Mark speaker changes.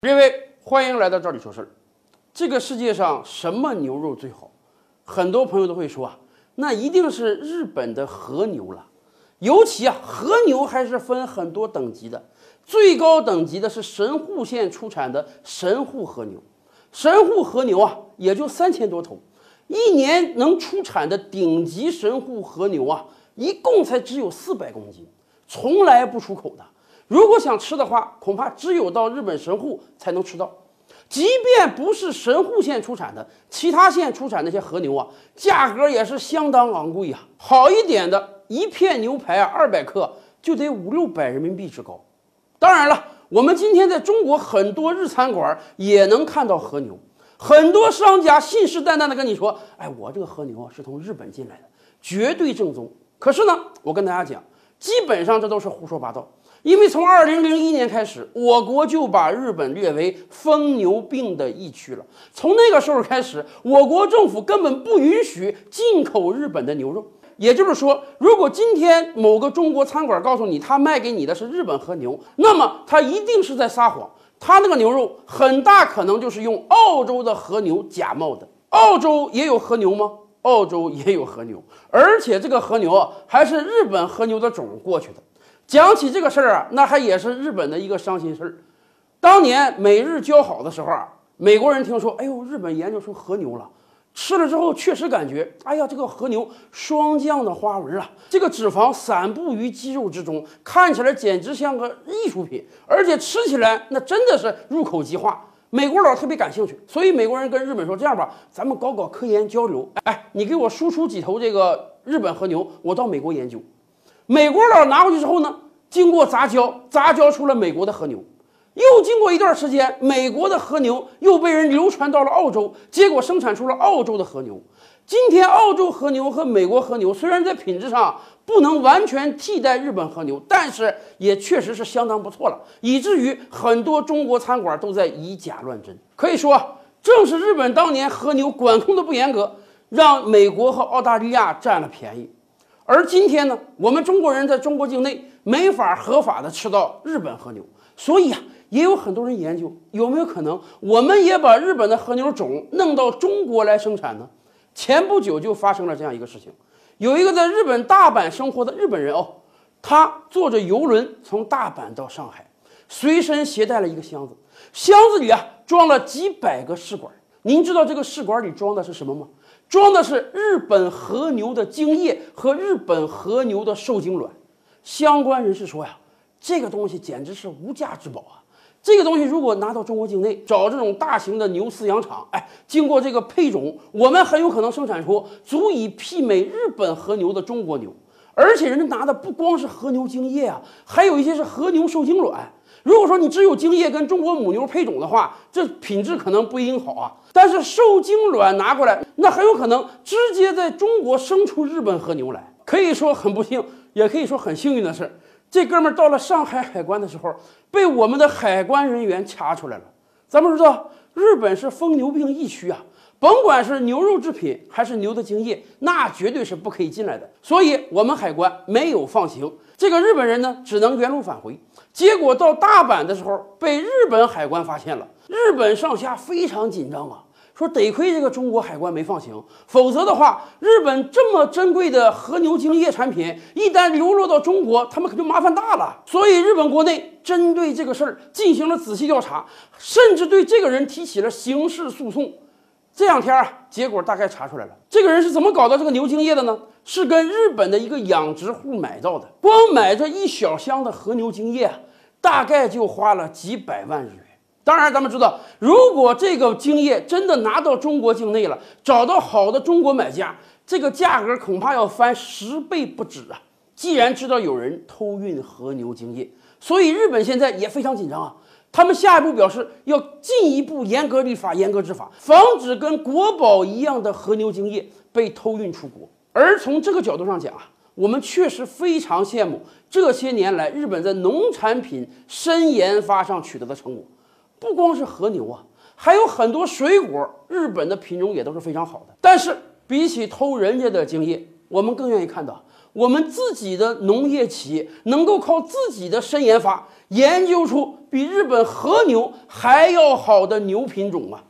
Speaker 1: 各位，欢迎来到这里说事儿。这个世界上什么牛肉最好？很多朋友都会说啊，那一定是日本的和牛了。尤其啊，和牛还是分很多等级的，最高等级的是神户县出产的神户和牛。神户和牛啊，也就三千多头，一年能出产的顶级神户和牛啊，一共才只有四百公斤，从来不出口的。如果想吃的话，恐怕只有到日本神户才能吃到。即便不是神户县出产的，其他县出产那些和牛啊，价格也是相当昂贵啊。好一点的一片牛排啊，二百克就得五六百人民币之高。当然了，我们今天在中国很多日餐馆也能看到和牛，很多商家信誓旦旦的跟你说：“哎，我这个和牛啊是从日本进来的，绝对正宗。”可是呢，我跟大家讲，基本上这都是胡说八道。因为从二零零一年开始，我国就把日本列为疯牛病的疫区了。从那个时候开始，我国政府根本不允许进口日本的牛肉。也就是说，如果今天某个中国餐馆告诉你他卖给你的是日本和牛，那么他一定是在撒谎。他那个牛肉很大可能就是用澳洲的和牛假冒的。澳洲也有和牛吗？澳洲也有和牛，而且这个和牛啊，还是日本和牛的种过去的。讲起这个事儿啊，那还也是日本的一个伤心事儿。当年美日交好的时候啊，美国人听说，哎呦，日本研究出和牛了，吃了之后确实感觉，哎呀，这个和牛霜降的花纹啊，这个脂肪散布于肌肉之中，看起来简直像个艺术品，而且吃起来那真的是入口即化。美国佬特别感兴趣，所以美国人跟日本说，这样吧，咱们搞搞科研交流，哎，你给我输出几头这个日本和牛，我到美国研究。美国佬拿回去之后呢，经过杂交，杂交出了美国的和牛。又经过一段时间，美国的和牛又被人流传到了澳洲，结果生产出了澳洲的和牛。今天，澳洲和牛和美国和牛虽然在品质上不能完全替代日本和牛，但是也确实是相当不错了，以至于很多中国餐馆都在以假乱真。可以说，正是日本当年和牛管控的不严格，让美国和澳大利亚占了便宜。而今天呢，我们中国人在中国境内没法合法的吃到日本和牛，所以啊，也有很多人研究有没有可能，我们也把日本的和牛种弄到中国来生产呢？前不久就发生了这样一个事情，有一个在日本大阪生活的日本人哦，他坐着游轮从大阪到上海，随身携带了一个箱子，箱子里啊装了几百个试管。您知道这个试管里装的是什么吗？装的是日本和牛的精液和日本和牛的受精卵。相关人士说呀，这个东西简直是无价之宝啊！这个东西如果拿到中国境内，找这种大型的牛饲养厂，哎，经过这个配种，我们很有可能生产出足以媲美日本和牛的中国牛。而且人家拿的不光是和牛精液啊，还有一些是和牛受精卵。如果说你只有精液跟中国母牛配种的话，这品质可能不一定好啊。但是受精卵拿过来，那很有可能直接在中国生出日本和牛来。可以说很不幸，也可以说很幸运的是，这哥们儿到了上海海关的时候，被我们的海关人员查出来了。咱们知道，日本是疯牛病疫区啊。甭管是牛肉制品还是牛的精液，那绝对是不可以进来的。所以，我们海关没有放行这个日本人呢，只能原路返回。结果到大阪的时候，被日本海关发现了。日本上下非常紧张啊，说得亏这个中国海关没放行，否则的话，日本这么珍贵的和牛精液产品一旦流落到中国，他们可就麻烦大了。所以，日本国内针对这个事儿进行了仔细调查，甚至对这个人提起了刑事诉讼。这两天啊，结果大概查出来了，这个人是怎么搞到这个牛精液的呢？是跟日本的一个养殖户买到的，光买这一小箱的和牛精液啊，大概就花了几百万日元。当然，咱们知道，如果这个精液真的拿到中国境内了，找到好的中国买家，这个价格恐怕要翻十倍不止啊！既然知道有人偷运和牛精液，所以日本现在也非常紧张啊。他们下一步表示要进一步严格立法、严格执法，防止跟国宝一样的和牛精液被偷运出国。而从这个角度上讲啊，我们确实非常羡慕这些年来日本在农产品深研发上取得的成果。不光是和牛啊，还有很多水果，日本的品种也都是非常好的。但是比起偷人家的精液，我们更愿意看到我们自己的农业企业能够靠自己的深研发。研究出比日本和牛还要好的牛品种啊！